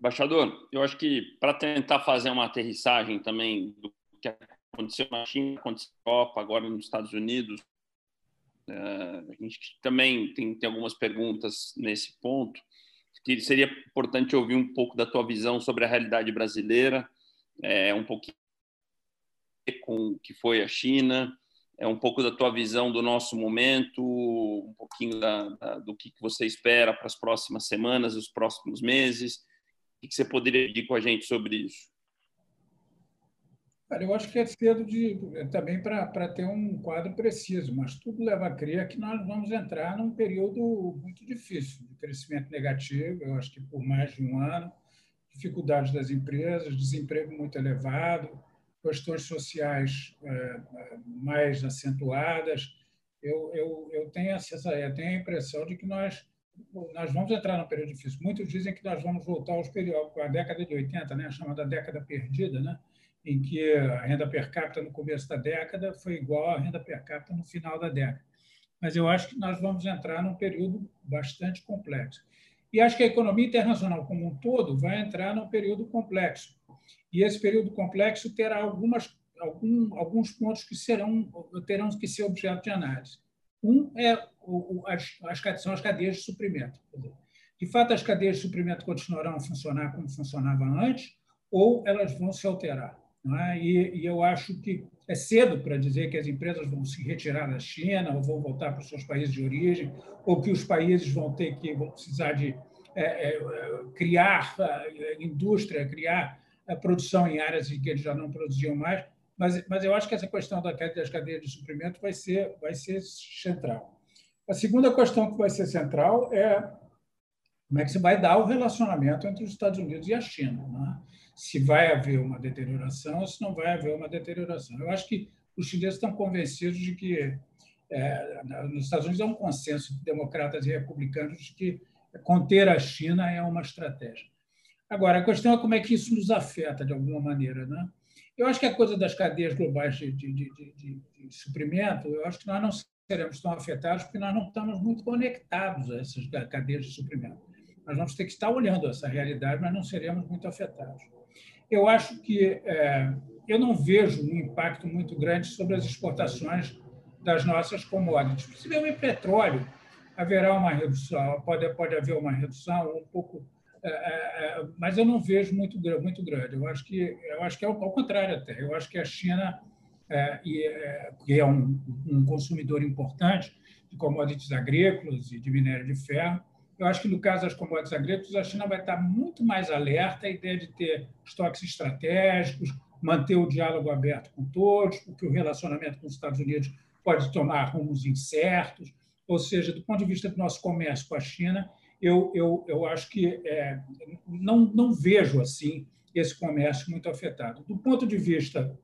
Embaixador, eu acho que para tentar fazer uma aterrissagem também do que aconteceu na China, aconteceu na Europa, agora nos Estados Unidos, é, a gente também tem, tem algumas perguntas nesse ponto, que seria importante ouvir um pouco da tua visão sobre a realidade brasileira, é, um pouquinho com o que foi a China, é um pouco da tua visão do nosso momento, um pouquinho da, da, do que você espera para as próximas semanas, os próximos meses, o que você poderia dizer com a gente sobre isso? Eu acho que é cedo de, também para ter um quadro preciso, mas tudo leva a crer que nós vamos entrar num período muito difícil de crescimento negativo, eu acho que por mais de um ano, dificuldades das empresas, desemprego muito elevado, questões sociais é, mais acentuadas. Eu, eu, eu, tenho essa, eu tenho a impressão de que nós nós vamos entrar num período difícil. Muitos dizem que nós vamos voltar aos períodos, à década de 80, né, a chamada década perdida, né, em que a renda per capita no começo da década foi igual à renda per capita no final da década. Mas eu acho que nós vamos entrar num período bastante complexo. E acho que a economia internacional como um todo vai entrar num período complexo. E esse período complexo terá algumas, algum, alguns pontos que serão terão que ser objeto de análise. Um é o, as, as, são as cadeias de suprimento. De fato, as cadeias de suprimento continuarão a funcionar como funcionavam antes, ou elas vão se alterar. É? E, e, eu acho que é cedo para dizer que as empresas vão se retirar da China ou vão voltar para os seus países de origem, ou que os países vão ter que vão precisar de é, é, criar é, indústria, criar é, produção em áreas em que eles já não produziam mais. Mas, mas eu acho que essa questão das cadeias de suprimento vai ser, vai ser central. A segunda questão que vai ser central é como é que se vai dar o relacionamento entre os Estados Unidos e a China. Né? Se vai haver uma deterioração ou se não vai haver uma deterioração. Eu acho que os chineses estão convencidos de que é, nos Estados Unidos há um consenso de democratas e republicanos de que conter a China é uma estratégia. Agora, a questão é como é que isso nos afeta de alguma maneira. Né? Eu acho que a coisa das cadeias globais de, de, de, de, suprimento, eu acho que nós não seremos tão afetados porque nós não estamos muito conectados a essas cadeias de suprimento. Nós vamos ter que estar olhando essa realidade, mas não seremos muito afetados. Eu acho que é, eu não vejo um impacto muito grande sobre as exportações das nossas commodities. Principalmente petróleo, haverá uma redução, pode, pode haver uma redução um pouco, é, é, é mas eu não vejo muito, muito grande. Eu acho que eu acho que é ao contrário até. Eu acho que a China é, é, que é um, um, consumidor importante de commodities agrícolas e de minério de ferro. Eu acho que, no caso das commodities agrícolas, a China vai estar muito mais alerta à ideia de ter estoques estratégicos, manter o diálogo aberto com todos, porque o relacionamento com os Estados Unidos pode tomar rumos incertos. Ou seja, do ponto de vista do nosso comércio com a China, eu, eu, eu acho que é, não, não vejo assim esse comércio muito afetado. Do ponto de vista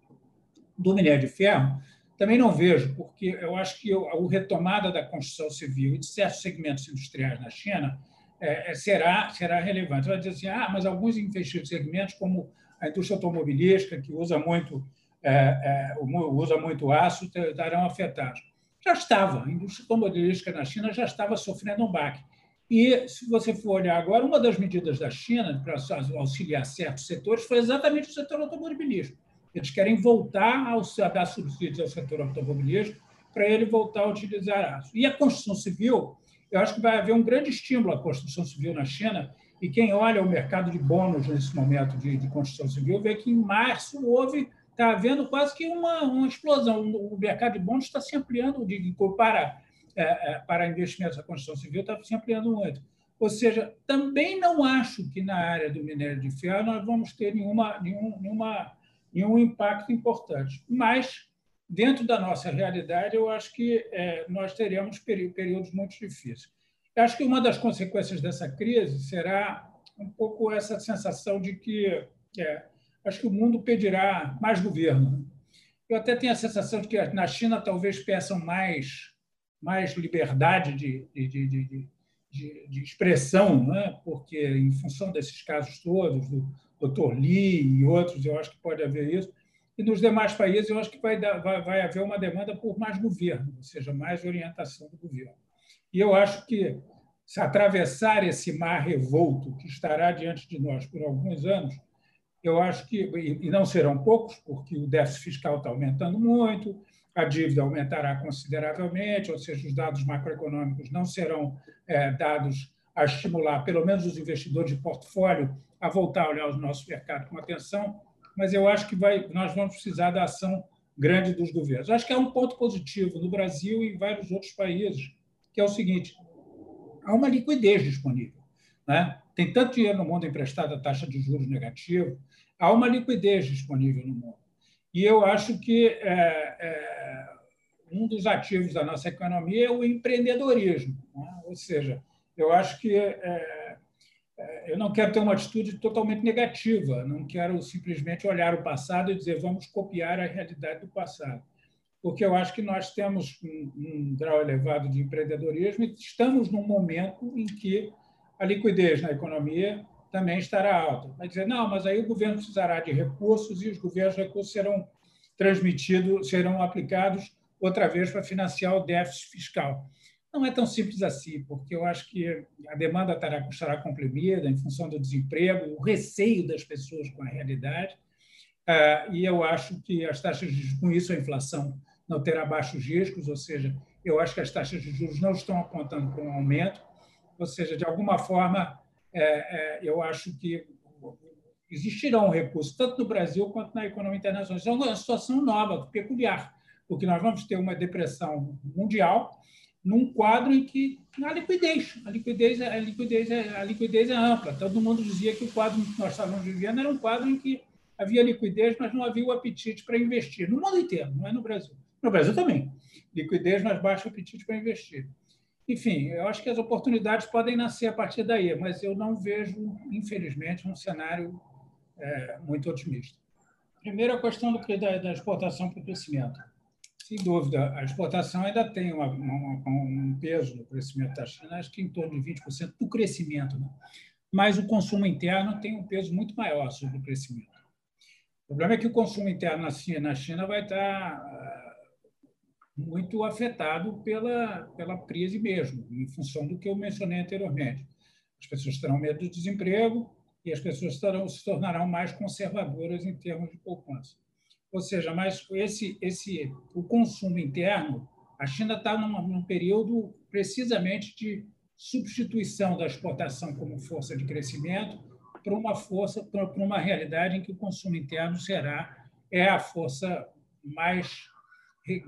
do minério de ferro, também não vejo, porque eu acho que a retomada da construção civil e de certos segmentos industriais na China é, é será, será relevante. Vai dizer assim, ah, mas alguns investimentos segmentos, como a indústria automobilística, que usa muito, é, é, usa muito aço, estarão afetados. Já estava, a indústria automobilística na China já estava sofrendo um baque. E, se você for olhar agora, uma das medidas da China para auxiliar certos setores foi exatamente o setor automobilístico eles querem voltar a dar subsídios ao setor automobilístico para ele voltar a utilizar aço. E a construção civil, eu acho que vai haver um grande estímulo à construção civil na China, e quem olha o mercado de bônus nesse momento de, de construção civil vê que em março houve, está havendo quase que uma, uma explosão. O mercado de bônus está se ampliando, de, para, é, é, para investimentos na construção civil, está se ampliando muito. Ou seja, também não acho que na área do minério de ferro nós vamos ter nenhuma, nenhum, nenhuma e um impacto importante. Mas, dentro da nossa realidade, eu acho que é, nós teremos períodos muito difíceis. Eu acho que uma das consequências dessa crise será um pouco essa sensação de que é, acho que o mundo pedirá mais governo. Eu até tenho a sensação de que na China talvez peçam mais, mais liberdade de, de, de, de, de expressão, né? porque, em função desses casos todos, do, Dr. Lee e outros, eu acho que pode haver isso. E nos demais países, eu acho que vai, dar, vai, vai haver uma demanda por mais governo, ou seja, mais orientação do governo. E eu acho que se atravessar esse mar revolto que estará diante de nós por alguns anos, eu acho que, e não serão poucos, porque o déficit fiscal está aumentando muito, a dívida aumentará consideravelmente, ou seja, os dados macroeconômicos não serão é, dados a estimular, pelo menos os investidores de portfólio, a voltar a olhar os nossos mercados com atenção, mas eu acho que vai, nós vamos precisar da ação grande dos governos. Acho que é um ponto positivo no Brasil e em vários outros países, que é o seguinte: há uma liquidez disponível. Né? Tem tanto dinheiro no mundo emprestado a taxa de juros negativa, há uma liquidez disponível no mundo. E eu acho que é, é, um dos ativos da nossa economia é o empreendedorismo. Né? Ou seja, eu acho que é, é, eu não quero ter uma atitude totalmente negativa, não quero simplesmente olhar o passado e dizer vamos copiar a realidade do passado porque eu acho que nós temos um, um grau elevado de empreendedorismo e estamos num momento em que a liquidez na economia também estará alta. Vai dizer, não, mas aí o governo precisará de recursos e os governos recursos serão transmitidos, serão aplicados outra vez para financiar o déficit fiscal. Não é tão simples assim, porque eu acho que a demanda estará, estará comprimida em função do desemprego, o receio das pessoas com a realidade, ah, e eu acho que as taxas de com isso a inflação não terá baixos riscos, ou seja, eu acho que as taxas de juros não estão apontando para um aumento, ou seja, de alguma forma, é, é, eu acho que existirão recursos, tanto no Brasil quanto na economia internacional. Isso é uma situação nova, peculiar, porque nós vamos ter uma depressão mundial num quadro em que há liquidez, a liquidez, a liquidez, a liquidez é ampla. Todo mundo dizia que o quadro que nós estávamos vivendo era um quadro em que havia liquidez, mas não havia o apetite para investir, no mundo inteiro, não é no Brasil. No Brasil também. Liquidez, mas baixo apetite para investir. Enfim, eu acho que as oportunidades podem nascer a partir daí, mas eu não vejo, infelizmente, um cenário é, muito otimista. Primeiro, a questão do, da, da exportação para o crescimento. Sem dúvida, a exportação ainda tem uma, uma, um peso no crescimento da China, acho que em torno de 20% do crescimento, né? mas o consumo interno tem um peso muito maior sobre o crescimento. O problema é que o consumo interno na China, na China vai estar muito afetado pela, pela crise mesmo, em função do que eu mencionei anteriormente. As pessoas terão medo do desemprego e as pessoas terão, se tornarão mais conservadoras em termos de poupança. Ou seja, mas esse, esse, o consumo interno, a China está num, num período precisamente de substituição da exportação como força de crescimento para uma força, para uma realidade em que o consumo interno será é a força mais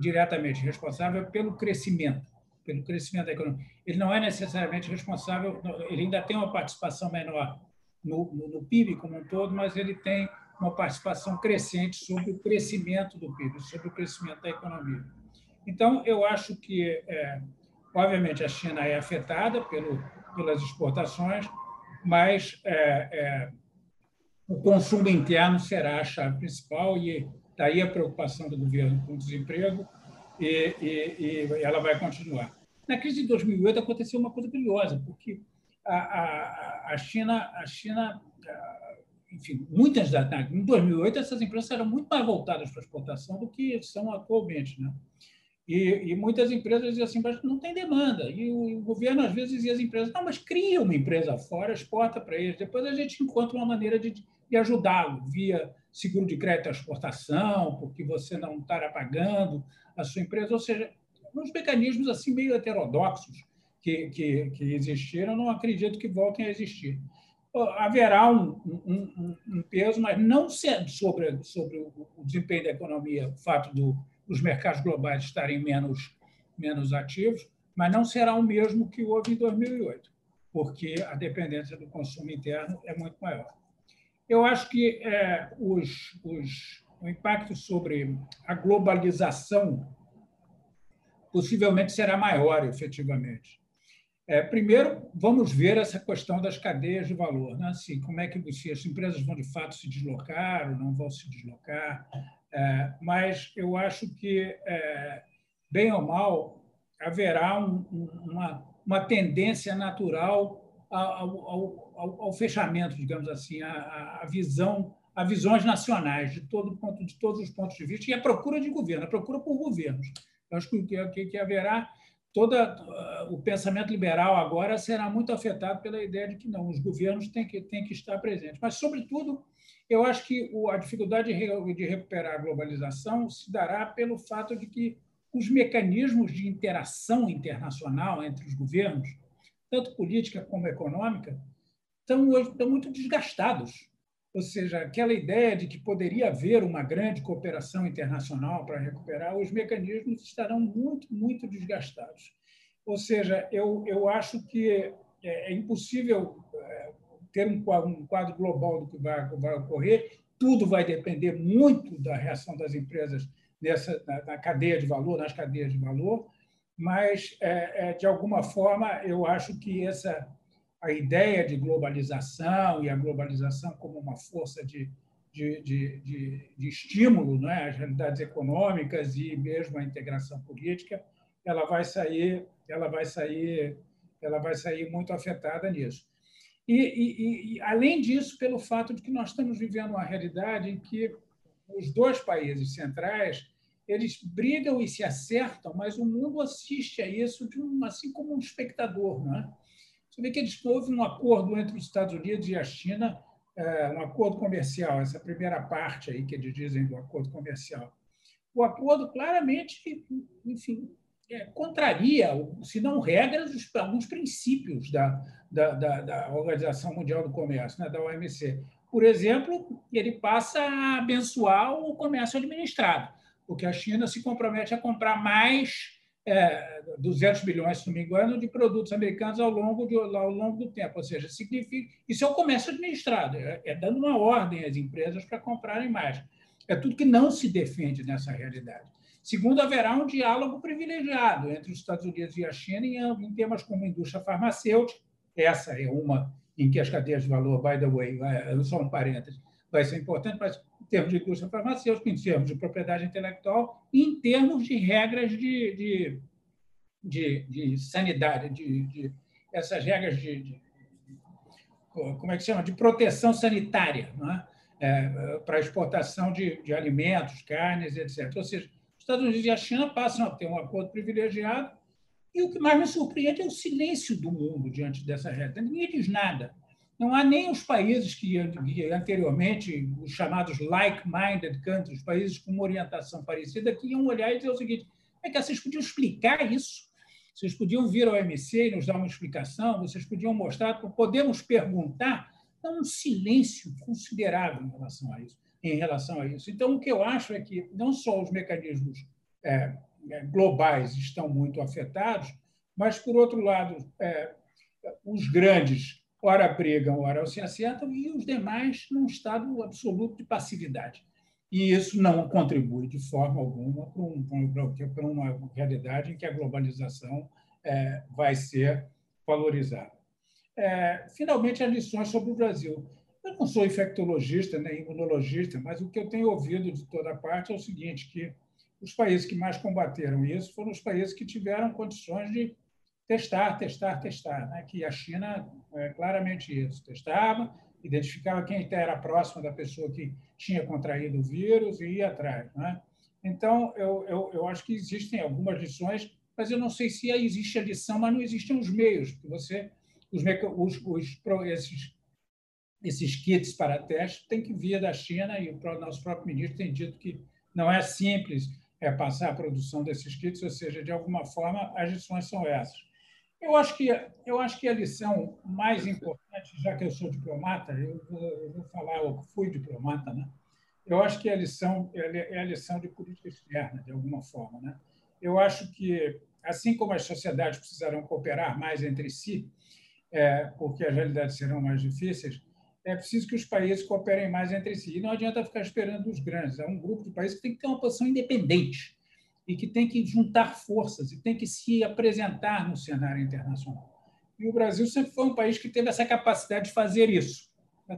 diretamente responsável pelo crescimento, pelo crescimento da economia. Ele não é necessariamente responsável, ele ainda tem uma participação menor no, no, no PIB como um todo, mas ele tem uma participação crescente sobre o crescimento do PIB, sobre o crescimento da economia. Então, eu acho que, é, obviamente, a China é afetada pelo, pelas exportações, mas é, é, o consumo interno será a chave principal e Daí a preocupação do governo com o desemprego e, e, e ela vai continuar. Na crise de 2008 aconteceu uma coisa curiosa, porque a, a, a China, a China, enfim, muitas em 2008 essas empresas eram muito mais voltadas para a exportação do que são atualmente, né? E, e, muitas empresas diziam assim, mas não tem demanda. E o, o, governo, às vezes, dizia às empresas, não, mas cria uma empresa fora, exporta para eles. Depois a gente encontra uma maneira de, de ajudá-lo via seguro de crédito à exportação, porque você não estará pagando a sua empresa, ou seja, uns mecanismos assim meio heterodoxos que, que, que existiram, não acredito que voltem a existir. Haverá um, um, um peso, mas não sobre, sobre o desempenho da economia, o fato do, dos mercados globais estarem menos, menos ativos, mas não será o mesmo que houve em 2008, porque a dependência do consumo interno é muito maior. Eu acho que é, os, os, o impacto sobre a globalização possivelmente será maior, efetivamente. É, primeiro, vamos ver essa questão das cadeias de valor. Né? Assim, como é que se as empresas vão, de fato, se deslocar ou não vão se deslocar. É, mas eu acho que, é, bem ou mal, haverá um, uma, uma tendência natural ao, ao, ao, fechamento, digamos assim, a, a, visão, a visões nacionais de todo ponto, de todos os pontos de vista e a procura de governo, a procura por governos. Eu acho que, que, que haverá toda o pensamento liberal agora será muito afetado pela ideia de que não, os governos têm que, têm que estar presentes. Mas, sobretudo, eu acho que a dificuldade de recuperar a globalização se dará pelo fato de que os mecanismos de interação internacional entre os governos, tanto política como econômica, estão hoje estão muito desgastados. Ou seja, aquela ideia de que poderia haver uma grande cooperação internacional para recuperar, os mecanismos estarão muito, muito desgastados. Ou seja, eu, eu acho que é, é impossível é, ter um quadro global do que vai, vai ocorrer, tudo vai depender muito da reação das empresas nessa, na, na cadeia de valor, nas cadeias de valor, mas, é, é, de alguma forma, eu acho que essa a ideia de globalização e a globalização como uma força de, de, de, de, de estímulo né, às realidades econômicas e mesmo à integração política, ela vai sair, ela vai sair, ela vai sair muito afetada nisso. E, e, e, além disso, pelo fato de que nós estamos vivendo uma realidade em que os dois países centrais eles brigam e se acertam, mas o mundo assiste a isso um, assim como um espectador, não é? Você vê que eles houve um acordo entre os Estados Unidos e a China, é, um acordo comercial, essa primeira parte aí que eles dizem do acordo comercial. O acordo claramente, enfim, é, contraria, se não regras, alguns princípios da, da, da, da, Organização Mundial do Comércio, né, da OMC. Por exemplo, ele passa a abençoar o comércio administrado, porque a China se compromete a comprar mais é, 200 bilhões, se não me engano, de produtos americanos ao longo, de, ao longo do tempo. Ou seja, significa isso é o comércio administrado, é, é dando uma ordem às empresas para comprarem mais. É tudo que não se defende nessa realidade. Segundo, haverá um diálogo privilegiado entre os Estados Unidos e a China em, em temas como indústria farmacêutica. Essa é uma em que as cadeias de valor, by the way, só um parênteses, vai ser importante, mas termos de indústria farmacêutica, em termos de propriedade intelectual, e em termos de regras de, de, de, de sanidade, de, de, essas regras de, de, como é que chama, de proteção sanitária, é? É, para exportação de, de alimentos, carnes, etc. Ou seja, os Estados Unidos e a China passam a ter um acordo privilegiado e o que mais me surpreende é o silêncio do mundo diante dessa regra. Ninguém diz nada. Não há nem os países que, anteriormente, os chamados like-minded countries, países com uma orientação parecida, que iam olhar e dizer o seguinte: é que vocês podiam explicar isso? Vocês podiam vir ao MC e nos dar uma explicação? Vocês podiam mostrar? Podemos perguntar? Há um silêncio considerável em relação a isso. Em relação a isso. Então, o que eu acho é que não só os mecanismos é, é globais estão muito afetados, mas, por outro lado, é, os grandes ora brigam, ora se acertam, e os demais num estado absoluto de passividade. E isso não contribui de forma alguma para, um, para uma realidade em que a globalização é, vai ser valorizada. É, finalmente, as lições sobre o Brasil. Eu não sou infectologista nem imunologista, mas o que eu tenho ouvido de toda parte é o seguinte, que os países que mais combateram isso foram os países que tiveram condições de testar, testar, testar, né? que a China é claramente isso, testava, identificava quem era próximo da pessoa que tinha contraído o vírus e ia atrás. Né? Então, eu, eu, eu acho que existem algumas lições, mas eu não sei se existe a lição, mas não existem os meios, porque você, os, os, os esses, esses kits para teste têm que vir da China e o nosso próprio ministro tem dito que não é simples é, passar a produção desses kits, ou seja, de alguma forma, as lições são essas. Eu acho que eu acho que a lição mais importante, já que eu sou diplomata, eu eu vou falar, eu fui diplomata, né? Eu acho que a lição é a lição de política externa, de alguma forma, né? Eu acho que assim como as sociedades precisarão cooperar mais entre si, é, porque as realidades serão mais difíceis, é preciso que os países cooperem mais entre si. E não adianta ficar esperando os grandes. É um grupo de países que tem que ter uma posição independente e que tem que juntar forças e tem que se apresentar no cenário internacional. E o Brasil sempre foi um país que teve essa capacidade de fazer isso.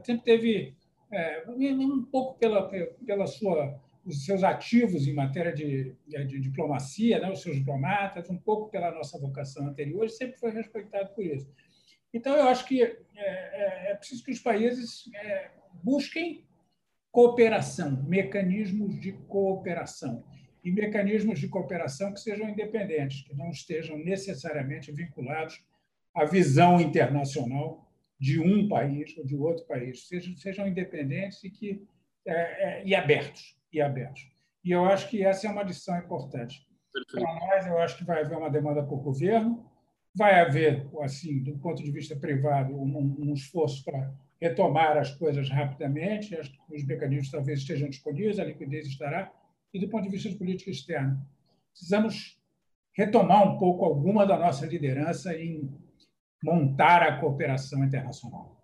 Sempre teve, é, um pouco pela, pela sua, os seus ativos em matéria de, de, de, diplomacia, né, os seus diplomatas, um pouco pela nossa vocação anterior, sempre foi respeitado por isso. Então, eu acho que é, é, é preciso que os países é, busquem cooperação, mecanismos de cooperação e mecanismos de cooperação que sejam independentes, que não estejam necessariamente vinculados à visão internacional de um país ou de outro país, sejam, sejam independentes e, que, é, é, e abertos. E abertos. E eu acho que essa é uma lição importante. Para nós, eu acho que vai haver uma demanda por governo, vai haver, assim, do ponto de vista privado, um, um esforço para retomar as coisas rapidamente, os mecanismos talvez estejam disponíveis, a liquidez estará, e do ponto de vista de política externa. Precisamos retomar um pouco alguma da nossa liderança em montar a cooperação internacional.